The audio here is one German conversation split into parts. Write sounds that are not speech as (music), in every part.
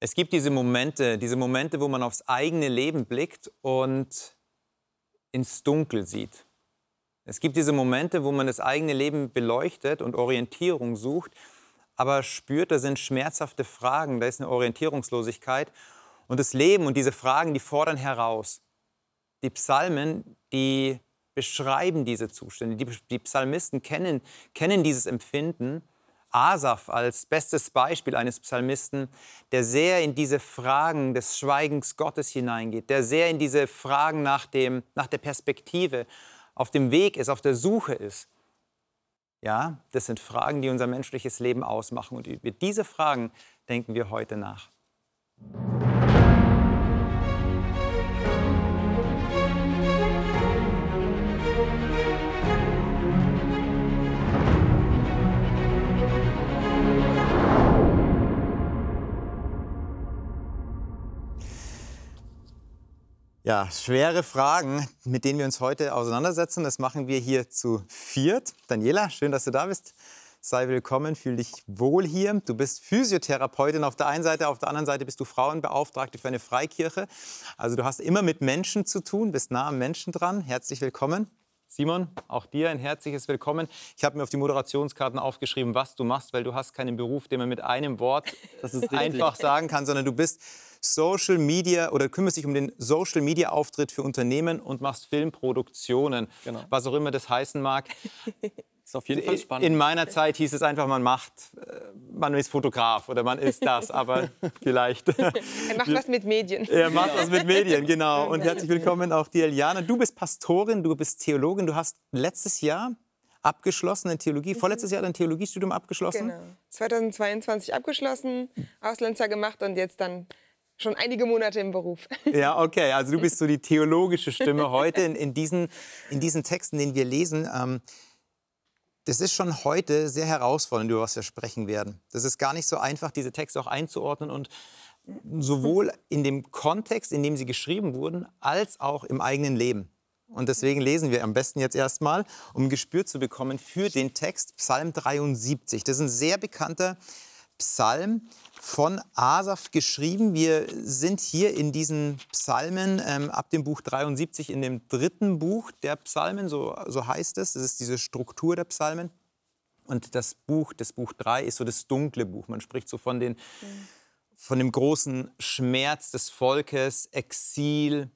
Es gibt diese Momente, diese Momente, wo man aufs eigene Leben blickt und ins Dunkel sieht. Es gibt diese Momente, wo man das eigene Leben beleuchtet und Orientierung sucht, aber spürt, da sind schmerzhafte Fragen, da ist eine Orientierungslosigkeit. Und das Leben und diese Fragen, die fordern heraus. Die Psalmen, die beschreiben diese Zustände. Die, die Psalmisten kennen, kennen dieses Empfinden Asaf als bestes Beispiel eines Psalmisten, der sehr in diese Fragen des Schweigens Gottes hineingeht, der sehr in diese Fragen nach, dem, nach der Perspektive auf dem Weg ist, auf der Suche ist. Ja, das sind Fragen, die unser menschliches Leben ausmachen. Und über diese Fragen denken wir heute nach. Ja, schwere Fragen, mit denen wir uns heute auseinandersetzen. Das machen wir hier zu viert. Daniela, schön, dass du da bist. Sei willkommen, fühl dich wohl hier. Du bist Physiotherapeutin auf der einen Seite, auf der anderen Seite bist du Frauenbeauftragte für eine Freikirche. Also du hast immer mit Menschen zu tun, bist nah am Menschen dran. Herzlich willkommen. Simon, auch dir ein herzliches Willkommen. Ich habe mir auf die Moderationskarten aufgeschrieben, was du machst, weil du hast keinen Beruf, den man mit einem Wort (laughs) einfach sagen kann, sondern du bist Social Media oder kümmerst dich um den Social Media Auftritt für Unternehmen und machst Filmproduktionen, genau. was auch immer das heißen mag. (laughs) Ist auf jeden Fall spannend. In meiner Zeit hieß es einfach, man macht, äh, man ist Fotograf oder man ist das, aber (laughs) vielleicht. Er macht was mit Medien. Er macht was mit Medien, genau. Und herzlich willkommen auch dir, Eliana. Du bist Pastorin, du bist Theologin, du hast letztes Jahr abgeschlossen in Theologie, mhm. vorletztes Jahr dein Theologiestudium abgeschlossen. Genau. 2022 abgeschlossen, Auslandsjahr gemacht und jetzt dann schon einige Monate im Beruf. Ja, okay. Also du bist so die (laughs) theologische Stimme heute in, in, diesen, in diesen Texten, den wir lesen. Ähm, das ist schon heute sehr herausfordernd, über was wir sprechen werden. Das ist gar nicht so einfach, diese Texte auch einzuordnen und sowohl in dem Kontext, in dem sie geschrieben wurden, als auch im eigenen Leben. Und deswegen lesen wir am besten jetzt erstmal, um ein Gespür zu bekommen für den Text Psalm 73. Das ist ein sehr bekannter Psalm, von Asaf geschrieben. Wir sind hier in diesen Psalmen ähm, ab dem Buch 73 in dem dritten Buch der Psalmen, so, so heißt es. Das ist diese Struktur der Psalmen. Und das Buch, das Buch 3 ist so das dunkle Buch. Man spricht so von, den, von dem großen Schmerz des Volkes, Exil,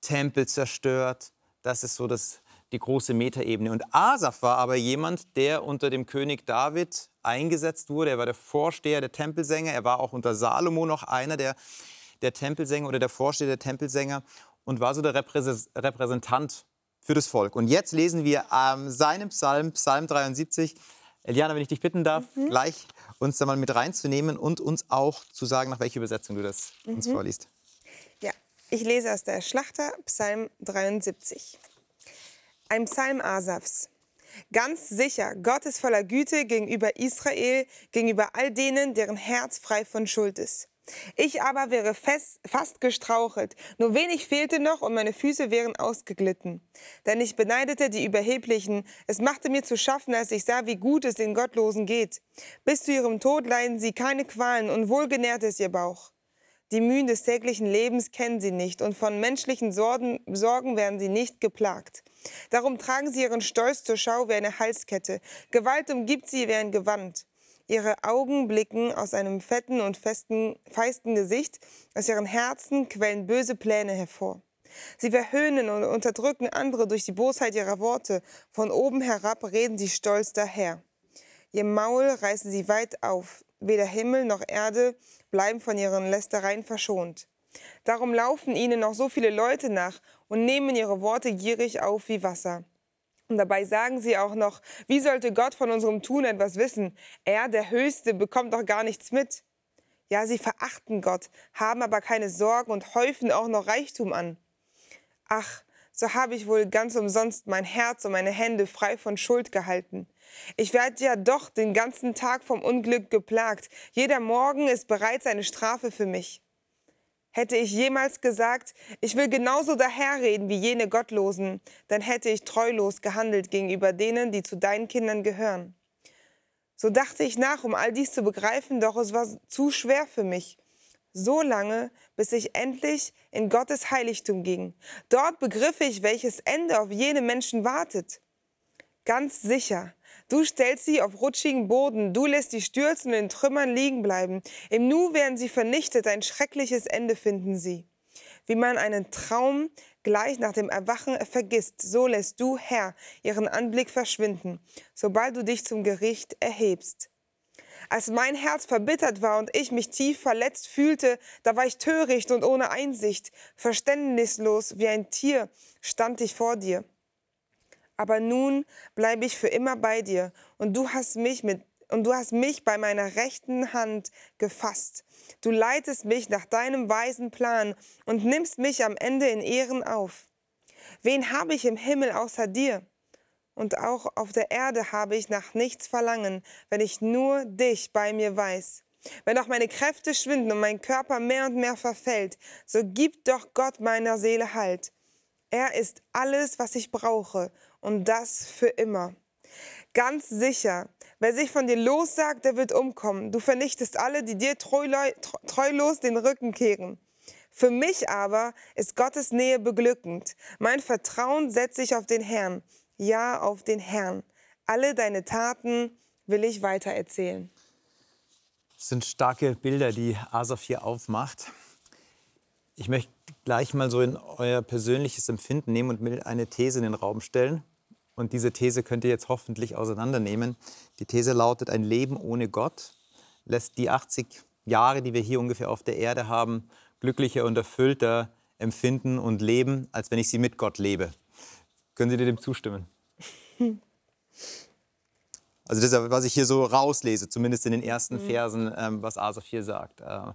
Tempel zerstört. Das ist so das, die große Metaebene. Und Asaf war aber jemand, der unter dem König David eingesetzt wurde. Er war der Vorsteher der Tempelsänger. Er war auch unter Salomo noch einer der, der Tempelsänger oder der Vorsteher der Tempelsänger und war so der Repräsentant für das Volk. Und jetzt lesen wir ähm, seinen Psalm, Psalm 73. Eliana, wenn ich dich bitten darf, mhm. gleich uns da mal mit reinzunehmen und uns auch zu sagen, nach welcher Übersetzung du das mhm. uns vorliest. Ja, ich lese aus der Schlachter Psalm 73. Ein Psalm Asafs. Ganz sicher, Gott ist voller Güte gegenüber Israel, gegenüber all denen, deren Herz frei von Schuld ist. Ich aber wäre fest, fast gestrauchelt, nur wenig fehlte noch und meine Füße wären ausgeglitten. Denn ich beneidete die Überheblichen, es machte mir zu schaffen, als ich sah, wie gut es den Gottlosen geht. Bis zu ihrem Tod leiden sie keine Qualen und wohlgenährt ist ihr Bauch. Die Mühen des täglichen Lebens kennen sie nicht und von menschlichen Sorgen, Sorgen werden sie nicht geplagt. Darum tragen sie ihren Stolz zur Schau wie eine Halskette. Gewalt umgibt sie wie ein Gewand. Ihre Augen blicken aus einem fetten und festen, feisten Gesicht, aus ihren Herzen quellen böse Pläne hervor. Sie verhöhnen und unterdrücken andere durch die Bosheit ihrer Worte. Von oben herab reden sie stolz daher. Ihr Maul reißen sie weit auf. Weder Himmel noch Erde bleiben von ihren Lästereien verschont. Darum laufen ihnen noch so viele Leute nach und nehmen ihre Worte gierig auf wie Wasser. Und dabei sagen sie auch noch, wie sollte Gott von unserem Tun etwas wissen? Er, der Höchste, bekommt doch gar nichts mit. Ja, sie verachten Gott, haben aber keine Sorgen und häufen auch noch Reichtum an. Ach, so habe ich wohl ganz umsonst mein Herz und meine Hände frei von Schuld gehalten. Ich werde ja doch den ganzen Tag vom Unglück geplagt. Jeder Morgen ist bereits eine Strafe für mich. Hätte ich jemals gesagt, ich will genauso daherreden wie jene Gottlosen, dann hätte ich treulos gehandelt gegenüber denen, die zu deinen Kindern gehören. So dachte ich nach, um all dies zu begreifen, doch es war zu schwer für mich. So lange, bis ich endlich in Gottes Heiligtum ging. Dort begriff ich, welches Ende auf jene Menschen wartet. Ganz sicher, du stellst sie auf rutschigen Boden, du lässt die stürzen und in Trümmern liegen bleiben. Im Nu werden sie vernichtet, ein schreckliches Ende finden sie. Wie man einen Traum gleich nach dem Erwachen vergisst, so lässt du, Herr, ihren Anblick verschwinden, sobald du dich zum Gericht erhebst. Als mein Herz verbittert war und ich mich tief verletzt fühlte, da war ich töricht und ohne Einsicht, verständnislos wie ein Tier stand ich vor dir. Aber nun bleibe ich für immer bei dir und du hast mich mit und du hast mich bei meiner rechten Hand gefasst. Du leitest mich nach deinem weisen Plan und nimmst mich am Ende in Ehren auf. Wen habe ich im Himmel außer dir? Und auch auf der Erde habe ich nach nichts verlangen, wenn ich nur dich bei mir weiß. Wenn auch meine Kräfte schwinden und mein Körper mehr und mehr verfällt, so gibt doch Gott meiner Seele Halt. Er ist alles, was ich brauche, und das für immer. Ganz sicher, wer sich von dir lossagt, der wird umkommen. Du vernichtest alle, die dir treulos den Rücken kehren. Für mich aber ist Gottes Nähe beglückend. Mein Vertrauen setze ich auf den Herrn. Ja, auf den Herrn. Alle deine Taten will ich weitererzählen. Das sind starke Bilder, die Asaf hier aufmacht. Ich möchte gleich mal so in euer persönliches Empfinden nehmen und mir eine These in den Raum stellen. Und diese These könnt ihr jetzt hoffentlich auseinandernehmen. Die These lautet, ein Leben ohne Gott lässt die 80 Jahre, die wir hier ungefähr auf der Erde haben, glücklicher und erfüllter empfinden und leben, als wenn ich sie mit Gott lebe. Können Sie dem zustimmen? Also das ist, was ich hier so rauslese, zumindest in den ersten mhm. Versen, ähm, was Asaf hier sagt. Äh,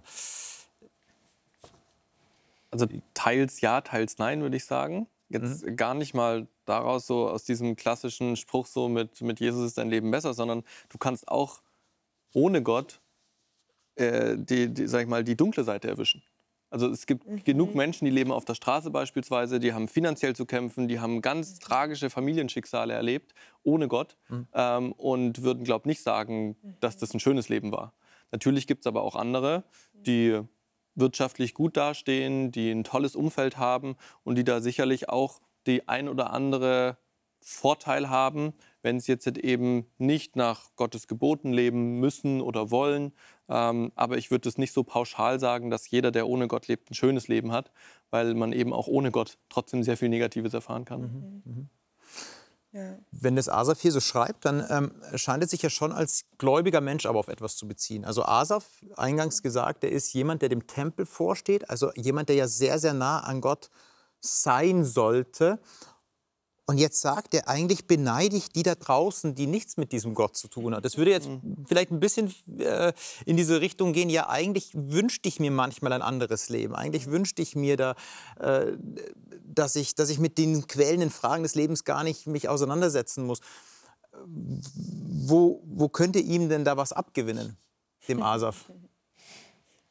also teils ja, teils nein, würde ich sagen. Jetzt mhm. gar nicht mal daraus so aus diesem klassischen Spruch so mit, mit Jesus ist dein Leben besser, sondern du kannst auch ohne Gott äh, die, die, sag ich mal, die dunkle Seite erwischen. Also es gibt mhm. genug Menschen, die leben auf der Straße beispielsweise, die haben finanziell zu kämpfen, die haben ganz mhm. tragische Familienschicksale erlebt, ohne Gott, mhm. ähm, und würden, glaube ich, nicht sagen, dass das ein schönes Leben war. Natürlich gibt es aber auch andere, die wirtschaftlich gut dastehen, die ein tolles Umfeld haben und die da sicherlich auch die ein oder andere Vorteil haben, wenn sie jetzt eben nicht nach Gottes Geboten leben müssen oder wollen. Ähm, aber ich würde es nicht so pauschal sagen, dass jeder, der ohne Gott lebt, ein schönes Leben hat, weil man eben auch ohne Gott trotzdem sehr viel Negatives erfahren kann. Mhm. Mhm. Ja. Wenn das Asaf hier so schreibt, dann ähm, scheint es sich ja schon als gläubiger Mensch aber auf etwas zu beziehen. Also Asaf, eingangs gesagt, der ist jemand, der dem Tempel vorsteht, also jemand, der ja sehr, sehr nah an Gott sein sollte. Und jetzt sagt er, eigentlich beneide ich die da draußen, die nichts mit diesem Gott zu tun hat. Das würde jetzt mhm. vielleicht ein bisschen äh, in diese Richtung gehen. Ja, eigentlich wünschte ich mir manchmal ein anderes Leben. Eigentlich wünschte ich mir da, äh, dass, ich, dass ich mit den quälenden Fragen des Lebens gar nicht mich auseinandersetzen muss. Wo, wo könnte ihm denn da was abgewinnen, dem (laughs) Asaf?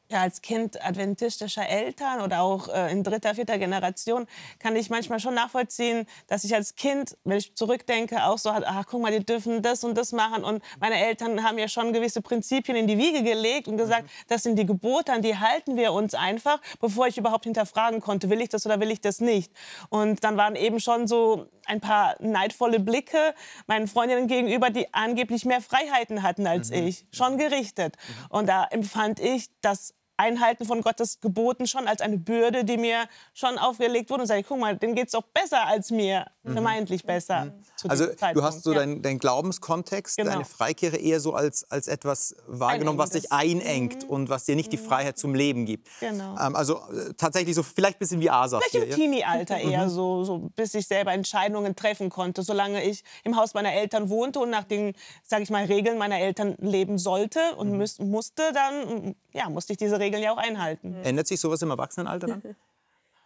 Ja, als Kind adventistischer Eltern oder auch äh, in dritter, vierter Generation kann ich manchmal schon nachvollziehen, dass ich als Kind, wenn ich zurückdenke, auch so hatte, ach guck mal, die dürfen das und das machen und meine Eltern haben ja schon gewisse Prinzipien in die Wiege gelegt und gesagt, mhm. das sind die Gebote, an die halten wir uns einfach, bevor ich überhaupt hinterfragen konnte, will ich das oder will ich das nicht. Und dann waren eben schon so ein paar neidvolle Blicke meinen Freundinnen gegenüber, die angeblich mehr Freiheiten hatten als mhm. ich, schon gerichtet. Mhm. Und da empfand ich, dass Einhalten von Gottes Geboten schon als eine Bürde, die mir schon aufgelegt wurde. Und sage, guck mal, denen geht es doch besser als mir, mhm. vermeintlich besser. Mhm. Also du hast so ja. deinen dein Glaubenskontext, genau. deine Freikirche eher so als, als etwas wahrgenommen, was dich einengt mhm. und was dir nicht die mhm. Freiheit zum Leben gibt. Genau. Ähm, also äh, tatsächlich so vielleicht ein bisschen wie Asaf. Vielleicht im Teenie-Alter eher mhm. so, so, bis ich selber Entscheidungen treffen konnte, solange ich im Haus meiner Eltern wohnte und nach den, sage ich mal, Regeln meiner Eltern leben sollte und mhm. müß, musste, dann ja, musste ich diese Regeln Regeln ja auch einhalten. Ändert sich sowas im Erwachsenenalter dann? (laughs)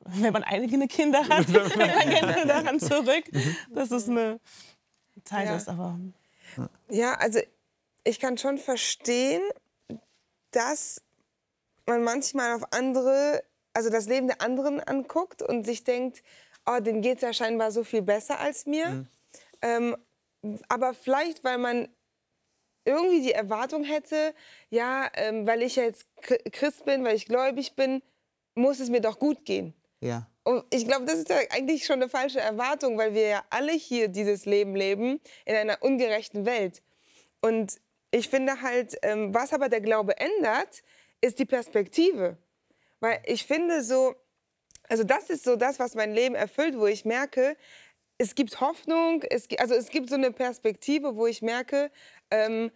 Wenn man eigene Kinder hat, (laughs) (laughs) denkt man daran zurück, dass es eine Zeit ja. ist. Aber ja, also ich kann schon verstehen, dass man manchmal auf andere, also das Leben der anderen anguckt und sich denkt, oh, denen geht es ja scheinbar so viel besser als mir. Mhm. Ähm, aber vielleicht, weil man irgendwie die Erwartung hätte, ja, ähm, weil ich jetzt Christ bin, weil ich gläubig bin, muss es mir doch gut gehen. Ja. Und ich glaube, das ist ja eigentlich schon eine falsche Erwartung, weil wir ja alle hier dieses Leben leben in einer ungerechten Welt. Und ich finde halt, ähm, was aber der Glaube ändert, ist die Perspektive. Weil ich finde so, also das ist so das, was mein Leben erfüllt, wo ich merke, es gibt Hoffnung, es, also es gibt so eine Perspektive, wo ich merke, ähm,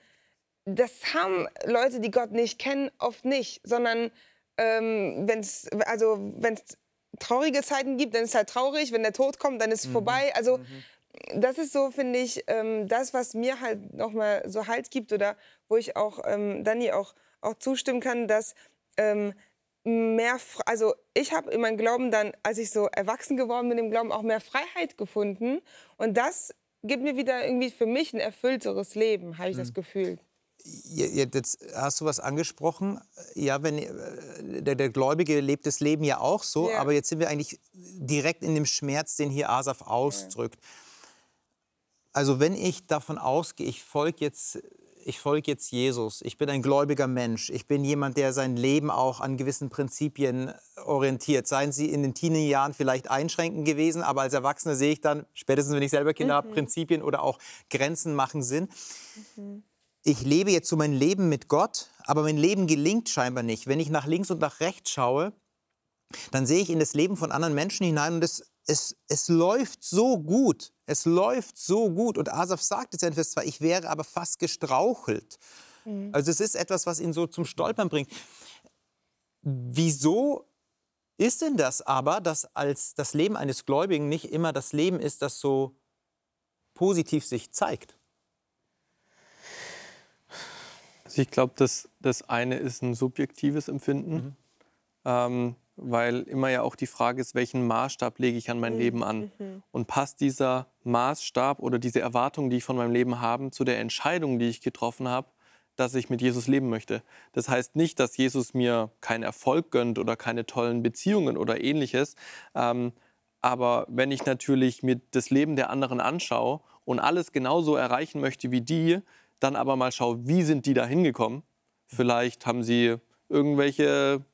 das haben Leute, die Gott nicht kennen, oft nicht, sondern ähm, wenn es also wenn's traurige Zeiten gibt, dann ist es halt traurig, wenn der Tod kommt, dann ist es mhm. vorbei. Also mhm. das ist so, finde ich, ähm, das, was mir halt nochmal so Halt gibt oder wo ich auch ähm, Dani auch, auch zustimmen kann, dass ähm, mehr, also ich habe in meinem Glauben dann, als ich so erwachsen geworden bin, im Glauben auch mehr Freiheit gefunden. Und das gibt mir wieder irgendwie für mich ein erfüllteres Leben, habe ich das Gefühl. Jetzt hast du was angesprochen. Ja, wenn äh, der, der, Gläubige lebt das Leben ja auch so, ja. aber jetzt sind wir eigentlich direkt in dem Schmerz, den hier Asaf ausdrückt. Ja. Also wenn ich davon ausgehe, ich folge jetzt ich folge jetzt Jesus, ich bin ein gläubiger Mensch, ich bin jemand, der sein Leben auch an gewissen Prinzipien orientiert. Seien sie in den Teenie-Jahren vielleicht einschränkend gewesen, aber als Erwachsener sehe ich dann, spätestens wenn ich selber Kinder mhm. habe, Prinzipien oder auch Grenzen machen Sinn. Mhm. Ich lebe jetzt so mein Leben mit Gott, aber mein Leben gelingt scheinbar nicht. Wenn ich nach links und nach rechts schaue, dann sehe ich in das Leben von anderen Menschen hinein und es, es, es läuft so gut. Es läuft so gut. Und Asaf sagt jetzt in Vers 2, ich wäre aber fast gestrauchelt. Mhm. Also es ist etwas, was ihn so zum Stolpern bringt. Wieso ist denn das aber, dass als das Leben eines Gläubigen nicht immer das Leben ist, das so positiv sich zeigt? Also ich glaube, das, das eine ist ein subjektives Empfinden. Mhm. Ähm, weil immer ja auch die Frage ist, welchen Maßstab lege ich an mein mhm. Leben an? Mhm. Und passt dieser Maßstab oder diese Erwartung, die ich von meinem Leben habe, zu der Entscheidung, die ich getroffen habe, dass ich mit Jesus leben möchte? Das heißt nicht, dass Jesus mir keinen Erfolg gönnt oder keine tollen Beziehungen oder ähnliches. Ähm, aber wenn ich natürlich mir das Leben der anderen anschaue und alles genauso erreichen möchte wie die, dann aber mal schaue, wie sind die da hingekommen? Vielleicht haben sie irgendwelche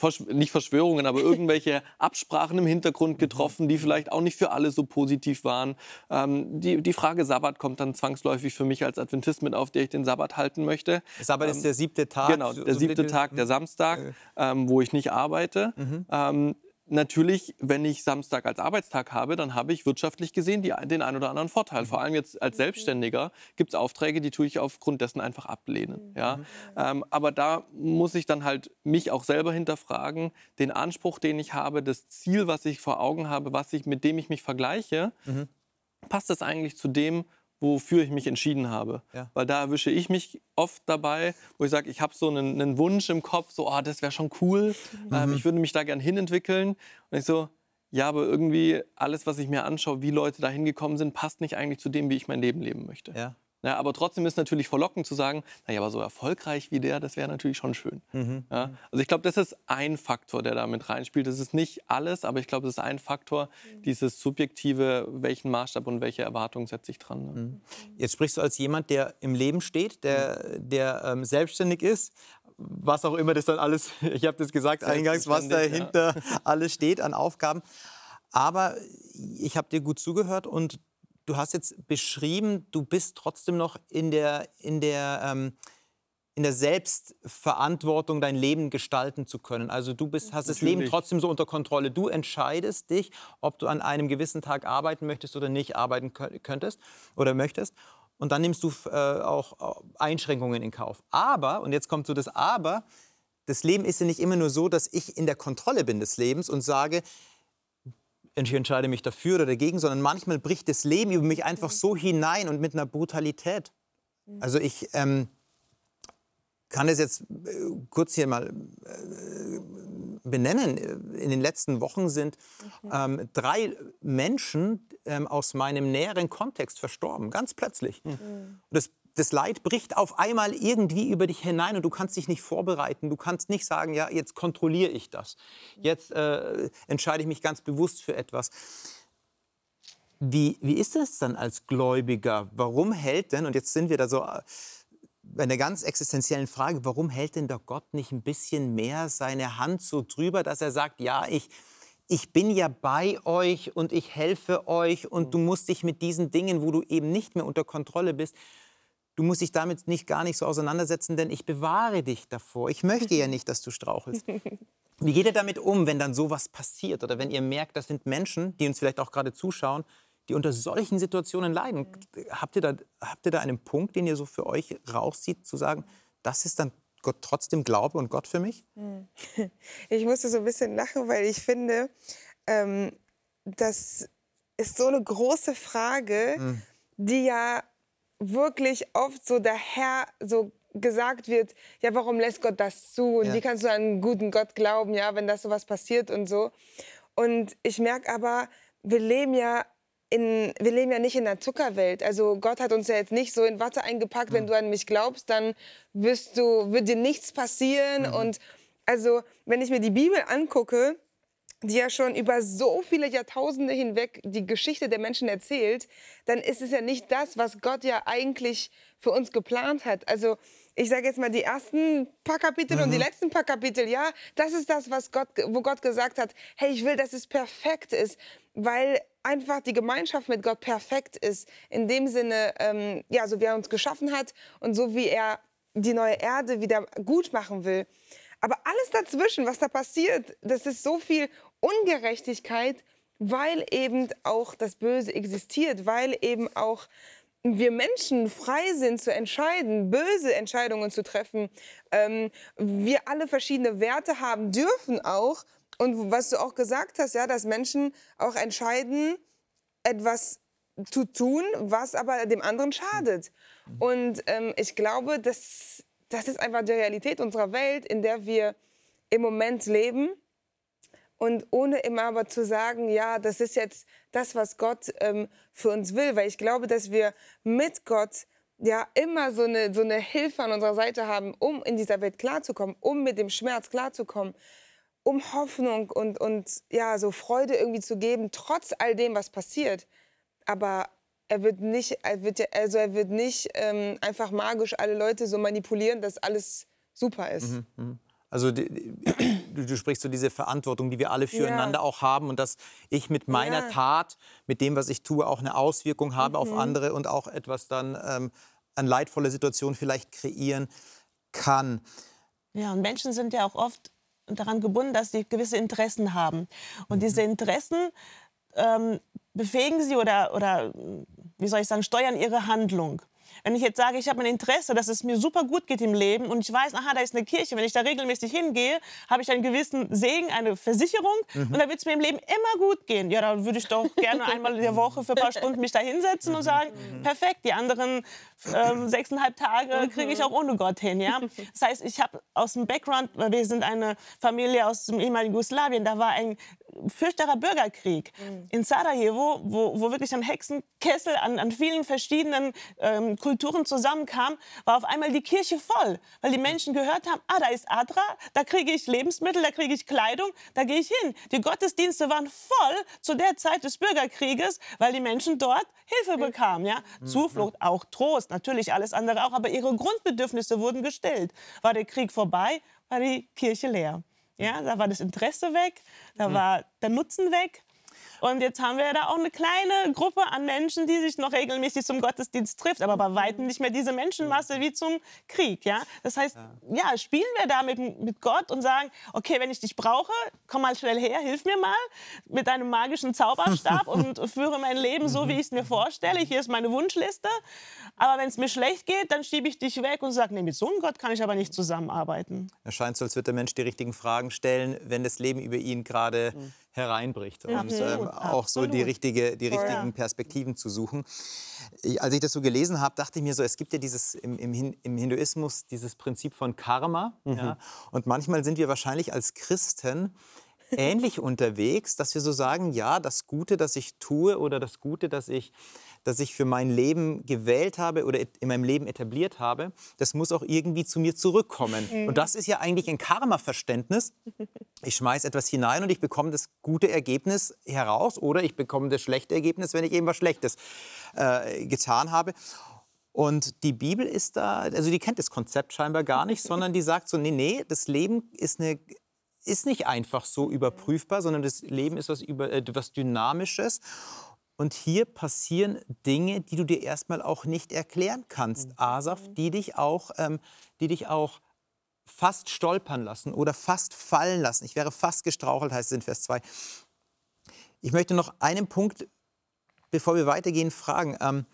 Versch nicht Verschwörungen, aber (laughs) irgendwelche Absprachen im Hintergrund getroffen, die vielleicht auch nicht für alle so positiv waren. Ähm, die, die Frage Sabbat kommt dann zwangsläufig für mich als Adventist mit auf, der ich den Sabbat halten möchte. Sabbat ähm, ist der siebte Tag. Genau, der siebte Tag, der Samstag, ähm, wo ich nicht arbeite. Mhm. Natürlich, wenn ich Samstag als Arbeitstag habe, dann habe ich wirtschaftlich gesehen die, den einen oder anderen Vorteil. Vor allem jetzt als Selbstständiger gibt es Aufträge, die tue ich aufgrund dessen einfach ablehnen. Ja? Mhm. Ähm, aber da muss ich dann halt mich auch selber hinterfragen, den Anspruch, den ich habe, das Ziel, was ich vor Augen habe, was ich, mit dem ich mich vergleiche, mhm. passt das eigentlich zu dem, wofür ich mich entschieden habe. Ja. Weil da erwische ich mich oft dabei, wo ich sage, ich habe so einen, einen, Wunsch im Kopf, so, oh, das wäre schon cool, mhm. ähm, ich würde mich da gern hinentwickeln. Und ich so, ja, aber irgendwie alles, was ich mir anschaue, wie Leute da hingekommen sind, passt nicht eigentlich zu dem, wie ich mein Leben leben möchte. Ja. Ja, aber trotzdem ist es natürlich verlockend zu sagen, naja, aber so erfolgreich wie der, das wäre natürlich schon schön. Mhm. Ja, also ich glaube, das ist ein Faktor, der da mit reinspielt. Das ist nicht alles, aber ich glaube, das ist ein Faktor, mhm. dieses subjektive, welchen Maßstab und welche Erwartung setze ich dran. Ne? Mhm. Jetzt sprichst du als jemand, der im Leben steht, der, der ähm, selbstständig ist, was auch immer das dann alles, (laughs) ich habe das gesagt eingangs, was dahinter ja. alles steht an Aufgaben. Aber ich habe dir gut zugehört und du hast jetzt beschrieben, du bist trotzdem noch in der, in der, ähm, in der Selbstverantwortung, dein Leben gestalten zu können. Also du bist, hast Natürlich. das Leben trotzdem so unter Kontrolle. Du entscheidest dich, ob du an einem gewissen Tag arbeiten möchtest oder nicht arbeiten könntest oder möchtest. Und dann nimmst du äh, auch Einschränkungen in Kauf. Aber, und jetzt kommt so das Aber, das Leben ist ja nicht immer nur so, dass ich in der Kontrolle bin des Lebens und sage, ich entscheide mich dafür oder dagegen, sondern manchmal bricht das Leben über mich einfach so hinein und mit einer Brutalität. Also ich ähm, kann es jetzt äh, kurz hier mal äh, benennen. In den letzten Wochen sind ähm, drei Menschen ähm, aus meinem näheren Kontext verstorben, ganz plötzlich. Mhm. Und das das Leid bricht auf einmal irgendwie über dich hinein und du kannst dich nicht vorbereiten. Du kannst nicht sagen, ja, jetzt kontrolliere ich das. Jetzt äh, entscheide ich mich ganz bewusst für etwas. Wie, wie ist es dann als Gläubiger? Warum hält denn, und jetzt sind wir da so äh, bei einer ganz existenziellen Frage, warum hält denn der Gott nicht ein bisschen mehr seine Hand so drüber, dass er sagt, ja, ich, ich bin ja bei euch und ich helfe euch und du musst dich mit diesen Dingen, wo du eben nicht mehr unter Kontrolle bist, du musst dich damit nicht gar nicht so auseinandersetzen, denn ich bewahre dich davor. Ich möchte ja nicht, dass du strauchelst. (laughs) Wie geht ihr damit um, wenn dann sowas passiert oder wenn ihr merkt, das sind Menschen, die uns vielleicht auch gerade zuschauen, die unter solchen Situationen leiden? Habt ihr, da, habt ihr da einen Punkt, den ihr so für euch rauszieht, zu sagen, das ist dann Gott trotzdem Glaube und Gott für mich? (laughs) Ich musste so ein bisschen lachen, weil ich finde, ähm, das ist so eine große Frage, Hm. die ja wirklich oft so daher so gesagt wird, ja, warum lässt Gott das zu? Und Ja. wie kannst du an einen guten Gott glauben, ja, wenn das sowas passiert und so. Und ich merke aber, wir leben ja in, wir leben ja nicht in der Zuckerwelt. Also Gott hat uns ja jetzt nicht so in Watte eingepackt, wenn du an mich glaubst, dann wirst du, wird dir nichts passieren. Und also, wenn ich mir die Bibel angucke, die ja schon über so viele Jahrtausende hinweg die Geschichte der Menschen erzählt, dann ist es ja nicht das, was Gott ja eigentlich für uns geplant hat. Also ich sage jetzt mal die ersten paar Kapitel und die letzten paar Kapitel, ja, das ist das, was Gott, wo Gott gesagt hat, hey, ich will, dass es perfekt ist, weil einfach die Gemeinschaft mit Gott perfekt ist. In dem Sinne, ähm, ja, so wie er uns geschaffen hat und so wie er die neue Erde wieder gut machen will. Aber alles dazwischen, was da passiert, das ist so viel Ungerechtigkeit, weil eben auch das Böse existiert, weil eben auch wir Menschen frei sind zu entscheiden, böse Entscheidungen zu treffen. Ähm, wir alle verschiedene Werte haben dürfen auch. Und was du auch gesagt hast, ja, dass Menschen auch entscheiden, etwas zu tun, was aber dem anderen schadet. Und ähm, ich glaube, das, das ist einfach die Realität unserer Welt, in der wir im Moment leben. Und ohne immer aber zu sagen, ja, das ist jetzt das, was Gott ähm, für uns will. Weil ich glaube, dass wir mit Gott ja immer so eine, so eine Hilfe an unserer Seite haben, um in dieser Welt klarzukommen, um mit dem Schmerz klarzukommen, um Hoffnung und, und ja, so Freude irgendwie zu geben, trotz all dem, was passiert. Aber er wird nicht, er wird, also er wird nicht ähm, einfach magisch alle Leute so manipulieren, dass alles super ist. Also die, (clears throat) du, du sprichst so diese Verantwortung, die wir alle füreinander auch haben und dass ich mit meiner Ja. Tat, mit dem, was ich tue, auch eine Auswirkung habe auf andere und auch etwas dann ähm, an leidvolle Situationen vielleicht kreieren kann. Ja, und Menschen sind ja auch oft daran gebunden, dass sie gewisse Interessen haben. Und diese Interessen ähm, befähigen sie oder, oder, wie soll ich sagen, steuern ihre Handlung. Wenn ich jetzt sage, ich habe ein Interesse, dass es mir super gut geht im Leben und ich weiß, aha, da ist eine Kirche, wenn ich da regelmäßig hingehe, habe ich einen gewissen Segen, eine Versicherung und da wird es mir im Leben immer gut gehen. Ja, da würde ich doch gerne (laughs) einmal in der Woche für ein paar Stunden mich da hinsetzen und sagen, perfekt, die anderen ähm, sechseinhalb Tage kriege ich auch ohne Gott hin. Ja? Das heißt, ich habe aus dem Background, weil wir sind eine Familie aus dem ehemaligen Jugoslawien, da war ein fürchterer Bürgerkrieg in Sarajevo, wo, wo wirklich ein Hexenkessel an, an vielen verschiedenen ähm, Kulturen zusammenkam, war auf einmal die Kirche voll, weil die Menschen gehört haben, ah, da ist Adra, da kriege ich Lebensmittel, da kriege ich Kleidung, da gehe ich hin. Die Gottesdienste waren voll zu der Zeit des Bürgerkrieges, weil die Menschen dort Hilfe bekamen. Ja? Zuflucht, auch Trost, natürlich alles andere auch, aber ihre Grundbedürfnisse wurden gestillt. War der Krieg vorbei, war die Kirche leer. Ja, da war das Interesse weg, da war der Nutzen weg. Und jetzt haben wir da auch eine kleine Gruppe an Menschen, die sich noch regelmäßig zum Gottesdienst trifft, aber bei weitem nicht mehr diese Menschenmasse wie zum Krieg. Ja? Das heißt, ja. spielen wir da mit, mit Gott und sagen, okay, wenn ich dich brauche, komm mal schnell her, hilf mir mal mit deinem magischen Zauberstab (laughs) und führe mein Leben so, wie ich es mir vorstelle. Hier ist meine Wunschliste. Aber wenn es mir schlecht geht, dann schiebe ich dich weg und sage, nee, mit so einem Gott kann ich aber nicht zusammenarbeiten. Es scheint so, als würde der Mensch die richtigen Fragen stellen, wenn das Leben über ihn gerade hereinbricht. Und Absolut, ähm, auch so die, richtige, die richtigen Ja. Perspektiven zu suchen. Ich, als ich das so gelesen habe, dachte ich mir so, es gibt ja dieses im, im, im Hinduismus dieses Prinzip von Karma. Ja? Und manchmal sind wir wahrscheinlich als Christen ähnlich (laughs) unterwegs, dass wir so sagen, ja, das Gute, das ich tue oder das Gute, das ich das ich für mein Leben gewählt habe oder in meinem Leben etabliert habe, das muss auch irgendwie zu mir zurückkommen. Mhm. Und das ist ja eigentlich ein Karma-Verständnis. Ich schmeiße etwas hinein und ich bekomme das gute Ergebnis heraus oder ich bekomme das schlechte Ergebnis, wenn ich eben was Schlechtes äh, getan habe. Und die Bibel ist da, also die kennt das Konzept scheinbar gar nicht, sondern die sagt so, nee, nee, das Leben ist, eine, ist nicht einfach so überprüfbar, sondern das Leben ist was, über, äh, was Dynamisches. Und hier passieren Dinge, die du dir erstmal auch nicht erklären kannst, mhm. Asaf, die dich auch, ähm, die dich auch fast stolpern lassen oder fast fallen lassen. Ich wäre fast gestrauchelt, heißt es in Vers 2. Ich möchte noch einen Punkt, bevor wir weitergehen, fragen. Ähm,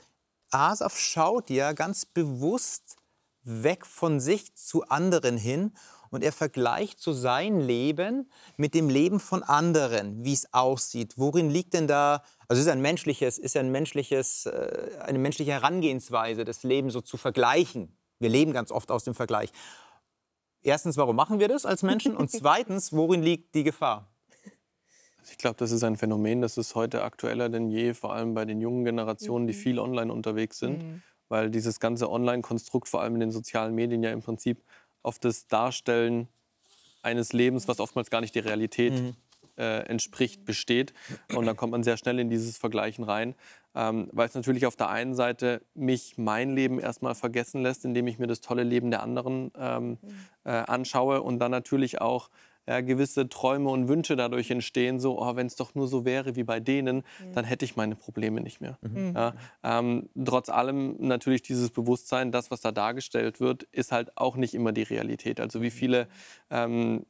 Asaf schaut ja ganz bewusst weg von sich zu anderen hin und er vergleicht so sein Leben mit dem Leben von anderen, wie es aussieht. Worin liegt denn da, also ist ein menschliches, ist ein menschliches, äh, eine menschliche Herangehensweise, das Leben so zu vergleichen. Wir leben ganz oft aus dem Vergleich. Erstens, warum machen wir das als Menschen? Und (laughs) zweitens, worin liegt die Gefahr? Ich glaube, das ist ein Phänomen, das ist heute aktueller denn je, vor allem bei den jungen Generationen, die mhm. viel online unterwegs sind, mhm. weil dieses ganze Online-Konstrukt, vor allem in den sozialen Medien, ja im Prinzip auf das Darstellen eines Lebens, was oftmals gar nicht der Realität mhm. äh, entspricht, besteht. Und dann kommt man sehr schnell in dieses Vergleichen rein, ähm, weil es natürlich auf der einen Seite mich mein Leben erstmal vergessen lässt, indem ich mir das tolle Leben der anderen ähm, mhm. äh, anschaue und dann natürlich auch ja, gewisse Träume und Wünsche dadurch entstehen, so, oh, wenn es doch nur so wäre wie bei denen, mhm. dann hätte ich meine Probleme nicht mehr. Mhm. Ja, ähm, trotz allem natürlich dieses Bewusstsein, das, was da dargestellt wird, ist halt auch nicht immer die Realität. Also wie viele ähm,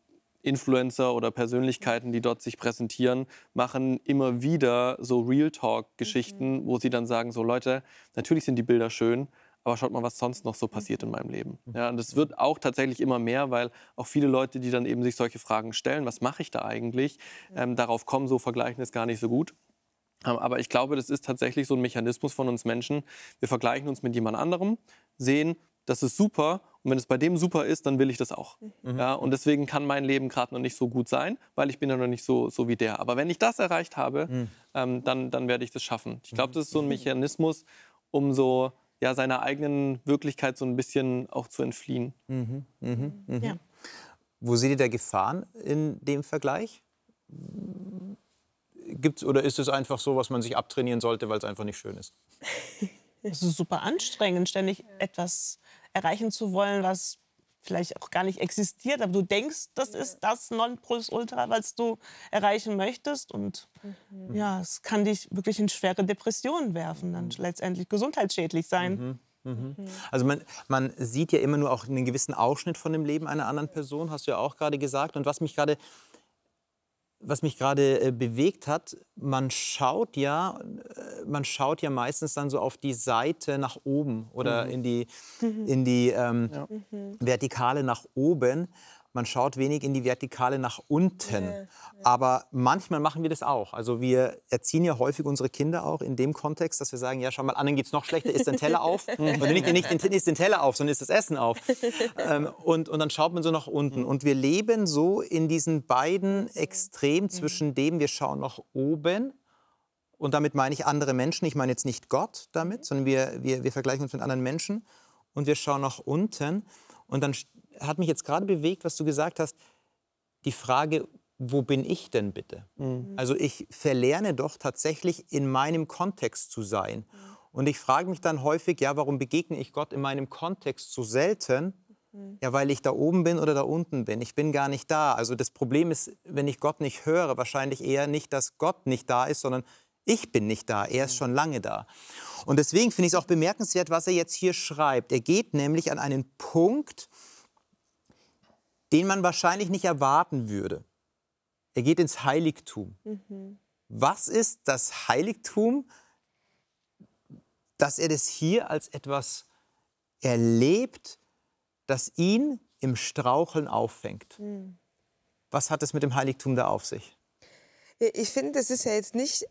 Influencer oder Persönlichkeiten, die dort sich präsentieren, machen immer wieder so Real Talk-Geschichten, mhm. wo sie dann sagen, so Leute, natürlich sind die Bilder schön, aber schaut mal, was sonst noch so passiert in meinem Leben. Mhm. Ja, und es wird auch tatsächlich immer mehr, weil auch viele Leute, die dann eben sich solche Fragen stellen, was mache ich da eigentlich, ähm, darauf kommen, so vergleichen ist gar nicht so gut. Ähm, aber ich glaube, das ist tatsächlich so ein Mechanismus von uns Menschen. Wir vergleichen uns mit jemand anderem, sehen, das ist super und wenn es bei dem super ist, dann will ich das auch. Mhm. Ja, und deswegen kann mein Leben gerade noch nicht so gut sein, weil ich bin ja noch nicht so, so wie der. Aber wenn ich das erreicht habe, mhm. ähm, dann, dann werde ich das schaffen. Ich glaube, das ist so ein mhm. Mechanismus, um so ja, seiner eigenen Wirklichkeit so ein bisschen auch zu entfliehen. Mhm, mh, mh. Ja. Wo seht ihr da Gefahren in dem Vergleich? Gibt's, oder ist es einfach so, was man sich abtrainieren sollte, weil es einfach nicht schön ist? (laughs) Es ist super anstrengend, ständig etwas erreichen zu wollen, was vielleicht auch gar nicht existiert, aber du denkst, das ist das Nonplusultra, was du erreichen möchtest. Und mhm. ja, es kann dich wirklich in schwere Depressionen werfen, dann letztendlich gesundheitsschädlich sein. Mhm. Mhm. Also man, man, sieht ja immer nur auch einen gewissen Ausschnitt von dem Leben einer anderen Person, hast du ja auch gerade gesagt. Und was mich gerade was mich gerade äh, bewegt hat, man schaut ja, äh, man schaut ja meistens dann so auf die Seite nach oben oder mhm. in die, (laughs) in die ähm, ja. Vertikale nach oben man schaut wenig in die Vertikale nach unten. Ja, ja. Aber manchmal machen wir das auch. Also wir erziehen ja häufig unsere Kinder auch in dem Kontext, dass wir sagen, ja, schau mal, anderen geht es noch schlechter, isst den Teller auf. (laughs) und nicht, nicht isst den Teller auf, sondern isst das Essen auf. (laughs) ähm, und, und dann schaut man so nach unten. Und wir leben so in diesen beiden Extremen zwischen dem, wir schauen nach oben und damit meine ich andere Menschen. Ich meine jetzt nicht Gott damit, sondern wir, wir, wir vergleichen uns mit anderen Menschen. Und wir schauen nach unten. Und dann hat mich jetzt gerade bewegt, was du gesagt hast, die Frage, wo bin ich denn bitte? Mhm. Also ich verlerne doch tatsächlich in meinem Kontext zu sein. Mhm. Und ich frage mich dann häufig, ja, warum begegne ich Gott in meinem Kontext so selten? Mhm. Ja, weil ich da oben bin oder da unten bin. Ich bin gar nicht da. Also das Problem ist, wenn ich Gott nicht höre, wahrscheinlich eher nicht, dass Gott nicht da ist, sondern ich bin nicht da. Er ist mhm. schon lange da. Und deswegen finde ich es auch bemerkenswert, was er jetzt hier schreibt. Er geht nämlich an einen Punkt, den man wahrscheinlich nicht erwarten würde. Er geht ins Heiligtum. Mhm. Was ist das Heiligtum, dass er das hier als etwas erlebt, das ihn im Straucheln auffängt? Mhm. Was hat es mit dem Heiligtum da auf sich? Ich finde, das ist ja jetzt nicht,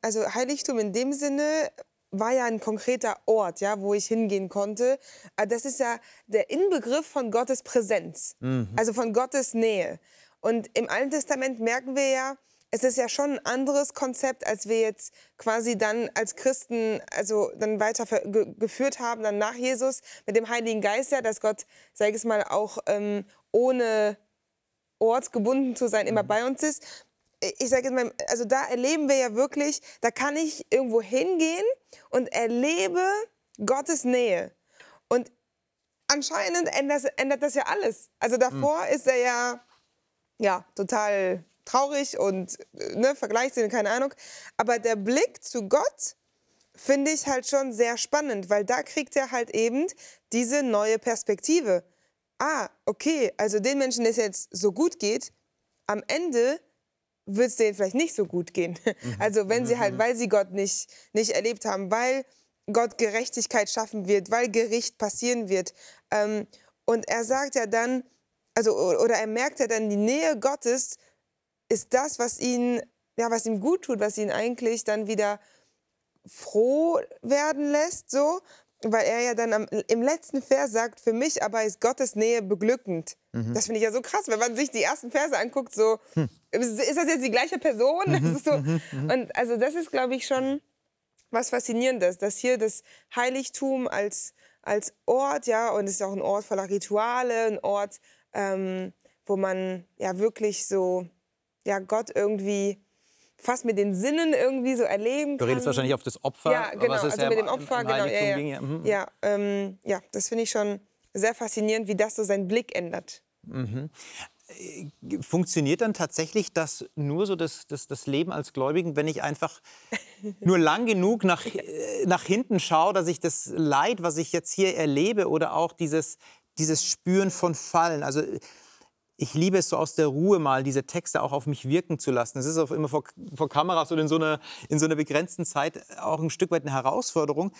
also Heiligtum in dem Sinne, war ja ein konkreter Ort, ja, wo ich hingehen konnte. Äh, das ist ja der Inbegriff von Gottes Präsenz, mhm. also von Gottes Nähe. Und im Alten Testament merken wir ja, es ist ja schon ein anderes Konzept, als wir jetzt quasi dann als Christen also dann weiter ge geführt haben, dann nach Jesus mit dem Heiligen Geist ja, dass Gott, sage ich es mal, auch ähm, ohne Ort gebunden zu sein, immer mhm. bei uns ist. Ich sage jetzt mal, also da erleben wir ja wirklich, da kann ich irgendwo hingehen und erlebe Gottes Nähe. Und anscheinend ändert, ändert das ja alles. Also davor mhm. ist er ja, ja total traurig und ne, Vergleichssinn, keine Ahnung. Aber der Blick zu Gott finde ich halt schon sehr spannend, weil da kriegt er halt eben diese neue Perspektive. Ah, okay, also den Menschen, denen es jetzt so gut geht, am Ende wird es denen vielleicht nicht so gut gehen. Mhm. (laughs) Also wenn sie halt, mhm. weil sie Gott nicht, nicht erlebt haben, weil Gott Gerechtigkeit schaffen wird, weil Gericht passieren wird. Ähm, und er sagt ja dann, also, oder er merkt ja dann, die Nähe Gottes ist das, was ihn, ja, was ihm gut tut, was ihn eigentlich dann wieder froh werden lässt, so, weil er ja dann am, im letzten Vers sagt, für mich aber ist Gottes Nähe beglückend. Mhm. Das finde ich ja so krass, wenn man sich die ersten Verse anguckt, so, hm. Ist das jetzt die gleiche Person? Mhm. (laughs) so, mhm. Mhm. und also das ist, glaube ich, schon was Faszinierendes, dass hier das Heiligtum als, als Ort, ja, und es ist auch ein Ort voller Rituale, ein Ort, ähm, wo man ja wirklich so ja, Gott irgendwie fast mit den Sinnen irgendwie so erleben kann. Du redest wahrscheinlich auf das Opfer. Ja, genau, also ja mit dem Opfer, genau. Ja, ja. ja. Mhm. Ja, ähm, ja, das finde ich schon sehr faszinierend, wie das so seinen Blick ändert. Mhm. Äh, funktioniert dann tatsächlich das nur so das, das, das Leben als Gläubigen, wenn ich einfach (laughs) nur lang genug nach, äh, nach hinten schaue, dass ich das Leid, was ich jetzt hier erlebe oder auch dieses, dieses Spüren von Fallen, also ich liebe es so aus der Ruhe mal, diese Texte auch auf mich wirken zu lassen. Es ist auch immer vor, vor Kameras oder in so, einer, in so einer begrenzten Zeit auch ein Stück weit eine Herausforderung.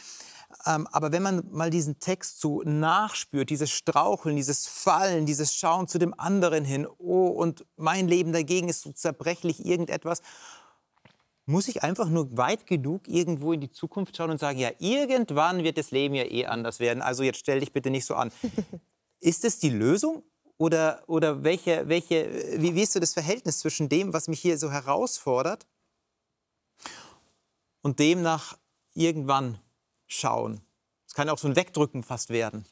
Ähm, aber wenn man mal diesen Text so nachspürt, dieses Straucheln, dieses Fallen, dieses Schauen zu dem anderen hin, oh, und mein Leben dagegen ist so zerbrechlich irgendetwas, muss ich einfach nur weit genug irgendwo in die Zukunft schauen und sagen, ja, irgendwann wird das Leben ja eh anders werden. Also jetzt stell dich bitte nicht so an. (laughs) Ist es die Lösung? Oder, oder welche, welche, wie, wie ist so das Verhältnis zwischen dem, was mich hier so herausfordert und dem nach irgendwann schauen? Es kann auch so ein Wegdrücken fast werden.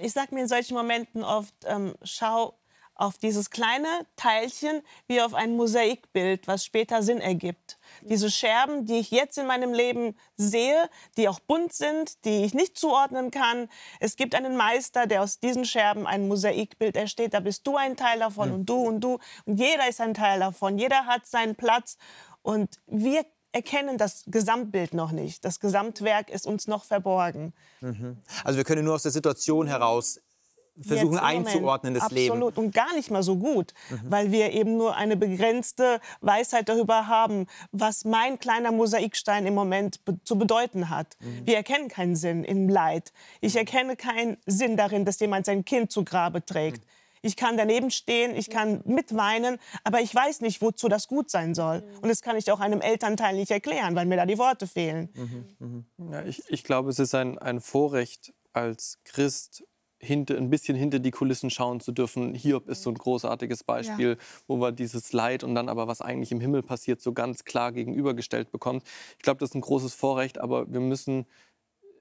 Ich sage mir in solchen Momenten oft, ähm, schau auf dieses kleine Teilchen wie auf ein Mosaikbild, was später Sinn ergibt. Diese Scherben, die ich jetzt in meinem Leben sehe, die auch bunt sind, die ich nicht zuordnen kann. Es gibt einen Meister, der aus diesen Scherben ein Mosaikbild ersteht. Da bist du ein Teil davon mhm. und du und du. Und jeder ist ein Teil davon. Jeder hat seinen Platz. Und wir erkennen das Gesamtbild noch nicht. Das Gesamtwerk ist uns noch verborgen. Mhm. Also wir können nur aus der Situation heraus versuchen einzuordnen, das Absolut. Leben. Absolut und gar nicht mal so gut, mhm. weil wir eben nur eine begrenzte Weisheit darüber haben, was mein kleiner Mosaikstein im Moment be zu bedeuten hat. Mhm. Wir erkennen keinen Sinn im Leid. Ich mhm. erkenne keinen Sinn darin, dass jemand sein Kind zu Grabe trägt. Mhm. Ich kann daneben stehen, ich kann mitweinen, aber ich weiß nicht, wozu das gut sein soll. Mhm. Und das kann ich auch einem Elternteil nicht erklären, weil mir da die Worte fehlen. Mhm. Ja, ich, ich glaube, es ist ein, ein Vorrecht als Christ, hinter, ein bisschen hinter die Kulissen schauen zu dürfen. Hiob ist so ein großartiges Beispiel, ja. wo man dieses Leid und dann aber, was eigentlich im Himmel passiert, so ganz klar gegenübergestellt bekommt. Ich glaube, das ist ein großes Vorrecht, aber wir müssen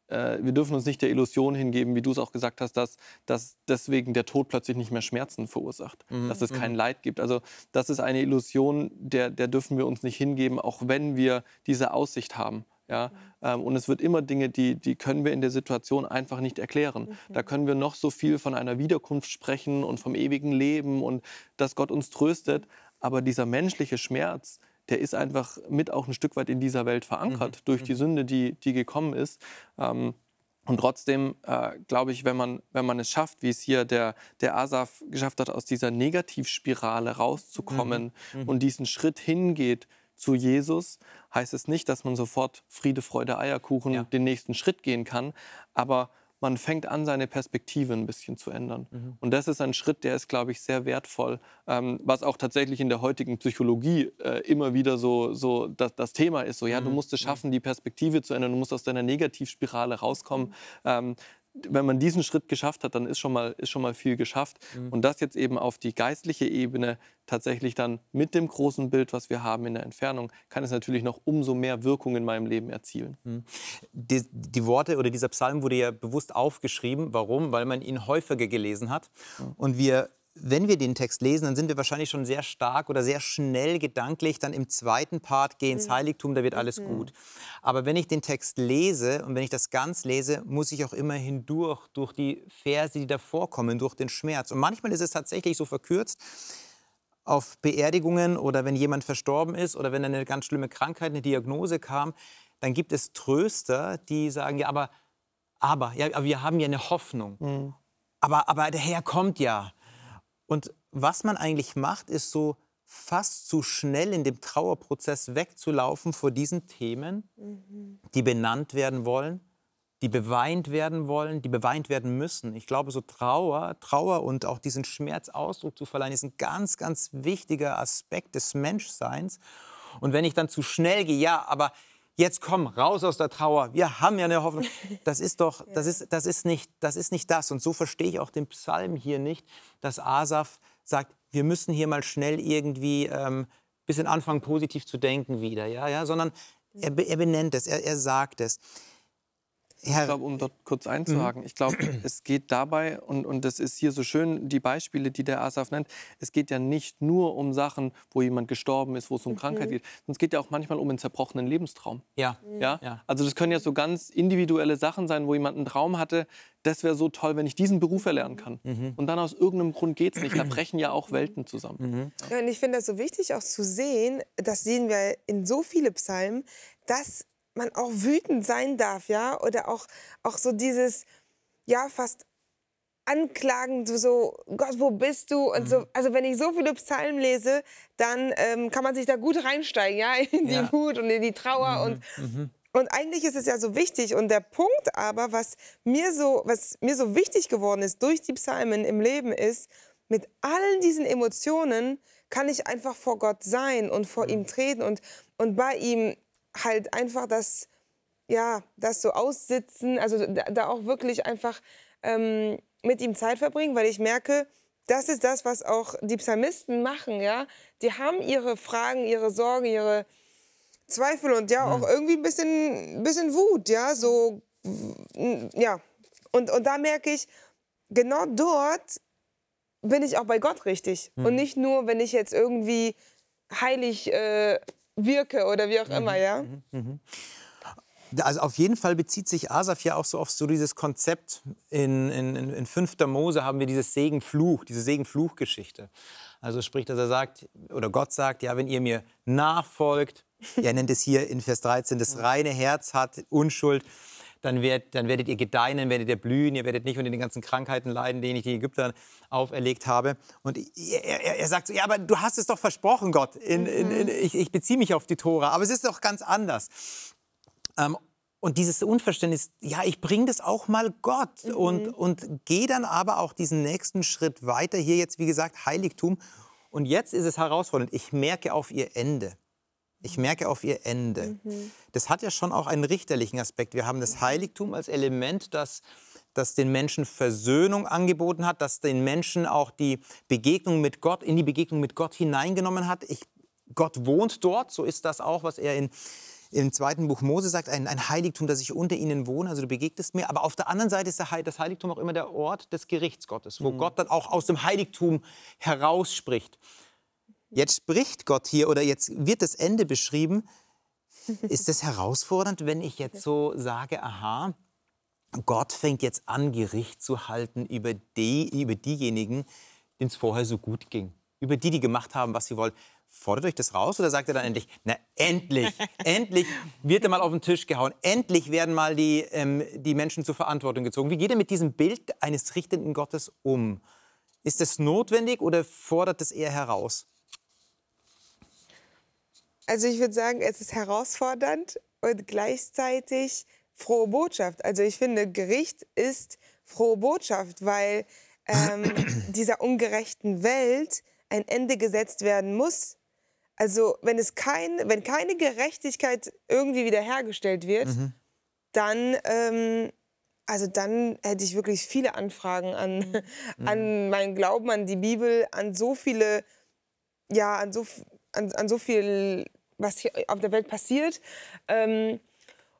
äh, wir dürfen uns nicht der Illusion hingeben, wie du es auch gesagt hast, dass, dass deswegen der Tod plötzlich nicht mehr Schmerzen verursacht, mhm. dass es kein mhm. Leid gibt. Also das ist eine Illusion, der, der dürfen wir uns nicht hingeben, auch wenn wir diese Aussicht haben. Ja? Ähm, und es wird immer Dinge, die, die können wir in der Situation einfach nicht erklären. Da mhm. können wir noch so viel von einer Wiederkunft sprechen und vom ewigen Leben und dass Gott uns tröstet. Aber dieser menschliche Schmerz, der ist einfach mit auch ein Stück weit in dieser Welt verankert mhm. durch die mhm. Sünde, die, die gekommen ist. Ähm, und trotzdem äh, glaube ich, wenn man, wenn man es schafft, wie es hier der, der Asaf geschafft hat, aus dieser Negativspirale rauszukommen mhm. Mhm. und diesen Schritt hingeht zu Jesus, heißt es nicht, dass man sofort Friede, Freude, Eierkuchen ja. den nächsten Schritt gehen kann, aber man fängt an, seine Perspektive ein bisschen zu ändern. Mhm. Und das ist ein Schritt, der ist, glaube ich, sehr wertvoll, ähm, was auch tatsächlich in der heutigen Psychologie äh, immer wieder so, so das, das, Thema ist. So, ja, mhm. du musst es mhm. schaffen, die Perspektive zu ändern, du musst aus deiner Negativspirale rauskommen. Mhm. Ähm, wenn man diesen Schritt geschafft hat, dann ist schon mal, ist schon mal viel geschafft. Mhm. Und das jetzt eben auf die geistliche Ebene tatsächlich dann mit dem großen Bild, was wir haben in der Entfernung, kann es natürlich noch umso mehr Wirkung in meinem Leben erzielen. Mhm. Die, die, Worte oder dieser Psalm wurde ja bewusst aufgeschrieben. Warum? Weil man ihn häufiger gelesen hat. Mhm. Und wir wenn wir den Text lesen, dann sind wir wahrscheinlich schon sehr stark oder sehr schnell gedanklich dann im zweiten Part, geh ins mhm. Heiligtum, da wird alles mhm. gut. Aber wenn ich den Text lese und wenn ich das ganz lese, muss ich auch immer hindurch, durch die Verse, die davor kommen, durch den Schmerz. Und manchmal ist es tatsächlich so verkürzt, auf Beerdigungen oder wenn jemand verstorben ist oder wenn eine ganz schlimme Krankheit, eine Diagnose kam, dann gibt es Tröster, die sagen, ja, aber, aber, ja, aber wir haben ja eine Hoffnung. Mhm. Aber, aber der Herr kommt ja. Und was man eigentlich macht, ist so fast zu schnell in dem Trauerprozess wegzulaufen vor diesen Themen, mhm. die benannt werden wollen, die beweint werden wollen, die beweint werden müssen. Ich glaube, so Trauer, Trauer und auch diesen Schmerz Ausdruck zu verleihen, ist ein ganz, ganz wichtiger Aspekt des Menschseins. Und wenn ich dann zu schnell gehe, ja, aber jetzt komm, raus aus der Trauer, wir haben ja eine Hoffnung. (laughs) Das ist doch, das ist, das ist, nicht, das ist nicht das. Und so verstehe ich auch den Psalm hier nicht, dass Asaf sagt, wir müssen hier mal schnell irgendwie ähm, bisschen anfangen, positiv zu denken wieder, ja, ja, sondern er, er benennt es, er, er sagt es. Herr, ich glaube, um dort kurz einzuhaken, mhm. ich glaube, (clears throat) es geht dabei, und, und das ist hier so schön, die Beispiele, die der Asaf nennt, es geht ja nicht nur um Sachen, wo jemand gestorben ist, wo es um mhm. Krankheit geht, sondern es geht ja auch manchmal um einen zerbrochenen Lebenstraum. Ja. ja. ja. Also das können ja so ganz individuelle Sachen sein, wo jemand einen Traum hatte, das wäre so toll, wenn ich diesen Beruf erlernen kann. Mhm. Und dann aus irgendeinem Grund geht es nicht. Da (clears throat) brechen ja auch Welten zusammen. Mhm. Ja, und ich finde das so wichtig auch zu sehen, das sehen wir in so vielen Psalmen, dass man auch wütend sein darf, ja, oder auch, auch so dieses, ja, fast anklagen, so, Gott, wo bist du? Und mhm. so, also wenn ich so viele Psalmen lese, dann ähm, kann man sich da gut reinsteigen, ja, in die ja. Wut und in die Trauer mhm. und mhm. Und eigentlich ist es ja so wichtig. Und der Punkt aber, was mir so, was mir so wichtig geworden ist durch die Psalmen im Leben, ist, mit allen diesen Emotionen kann ich einfach vor Gott sein und vor mhm. ihm treten und, und bei ihm halt einfach das, ja, das so aussitzen, also da, da auch wirklich einfach ähm, mit ihm Zeit verbringen, weil ich merke, das ist das, was auch die Psalmisten machen, ja. Die haben ihre Fragen, ihre Sorgen, ihre Zweifel und ja, auch mhm. irgendwie ein bisschen, bisschen Wut, ja, so, ja. Und, und da merke ich, genau dort bin ich auch bei Gott richtig. Mhm. Und nicht nur, wenn ich jetzt irgendwie heilig äh, wirke oder wie auch immer, mhm, ja. Mhm, mhm. Also auf jeden Fall bezieht sich Asaf ja auch so auf so dieses Konzept. In, in, in 5. Mose haben wir dieses Segen-Fluch, diese Segen-Fluch-Geschichte. Also sprich, dass er sagt, oder Gott sagt, ja, wenn ihr mir nachfolgt, (laughs) er nennt es hier in Vers 13, das reine Herz hat, Unschuld, dann, werd, dann werdet ihr gedeihen, werdet ihr blühen, ihr werdet nicht unter den ganzen Krankheiten leiden, denen ich den Ägyptern auferlegt habe. Und er, er, er sagt so, ja, aber du hast es doch versprochen, Gott. In, in, in, ich, ich beziehe mich auf die Tora, aber es ist doch ganz anders. Ähm, und dieses Unverständnis, ja, ich bringe das auch mal Gott mhm. und, und gehe dann aber auch diesen nächsten Schritt weiter. Hier jetzt, wie gesagt, Heiligtum. Und jetzt ist es herausfordernd. Ich merke auf ihr Ende. Ich merke auf ihr Ende. Mhm. Das hat ja schon auch einen richterlichen Aspekt. Wir haben das Heiligtum als Element, das, das den Menschen Versöhnung angeboten hat, das den Menschen auch die Begegnung mit Gott, in die Begegnung mit Gott hineingenommen hat. Ich, Gott wohnt dort, so ist das auch, was er in, im zweiten Buch Mose sagt, ein, ein, Heiligtum, das ich unter ihnen wohne, also du begegnest mir. Aber auf der anderen Seite ist das Heiligtum auch immer der Ort des Gerichts Gottes, wo mhm. Gott dann auch aus dem Heiligtum herausspricht. Jetzt spricht Gott hier oder jetzt wird das Ende beschrieben. Ist es herausfordernd, wenn ich jetzt so sage, aha, Gott fängt jetzt an, Gericht zu halten über, die, über diejenigen, denen es vorher so gut ging, über die, die gemacht haben, was sie wollen. Fordert euch das raus oder sagt er dann endlich, na endlich, (laughs) endlich wird er mal auf den Tisch gehauen, endlich werden mal die, ähm, die Menschen zur Verantwortung gezogen. Wie geht er mit diesem Bild eines richtenden Gottes um? Ist es notwendig oder fordert es eher heraus? Also ich würde sagen, es ist herausfordernd und gleichzeitig frohe Botschaft. Also ich finde, Gericht ist frohe Botschaft, weil ähm, (clears throat) dieser ungerechten Welt ein Ende gesetzt werden muss. Also wenn es kein, wenn keine Gerechtigkeit irgendwie wiederhergestellt wird, mhm. dann ähm, also dann hätte ich wirklich viele Anfragen an, an meinen Glauben, an die Bibel, an so viele, ja, an so, an, an so viel, was hier auf der Welt passiert. Ähm,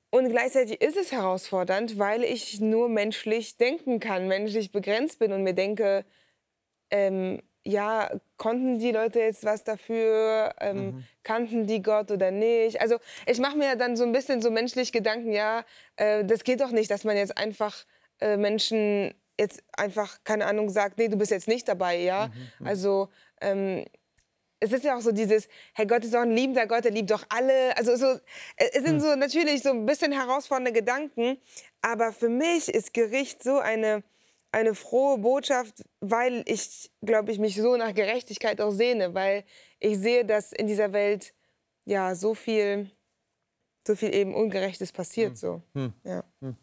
und gleichzeitig ist es herausfordernd, weil ich nur menschlich denken kann, menschlich begrenzt bin und mir denke, ähm, ja, konnten die Leute jetzt was dafür? Ähm, mhm. Kannten die Gott oder nicht? Also ich mache mir dann so ein bisschen so menschlich Gedanken, ja, äh, das geht doch nicht, dass man jetzt einfach äh, Menschen jetzt einfach, keine Ahnung, sagt, nee, du bist jetzt nicht dabei, ja. Mhm. mhm. Also ähm, es ist ja auch so dieses, hey, Gott ist auch ein liebender Gott, er liebt doch alle. Also so, äh, es sind mhm. so natürlich so ein bisschen herausfordernde Gedanken, aber für mich ist Gericht so eine eine frohe Botschaft, weil ich, glaube ich, mich so nach Gerechtigkeit auch sehne, weil ich sehe, dass in dieser Welt ja so viel, so viel eben Ungerechtes passiert. Hm. So. Hm. Ja. Hm.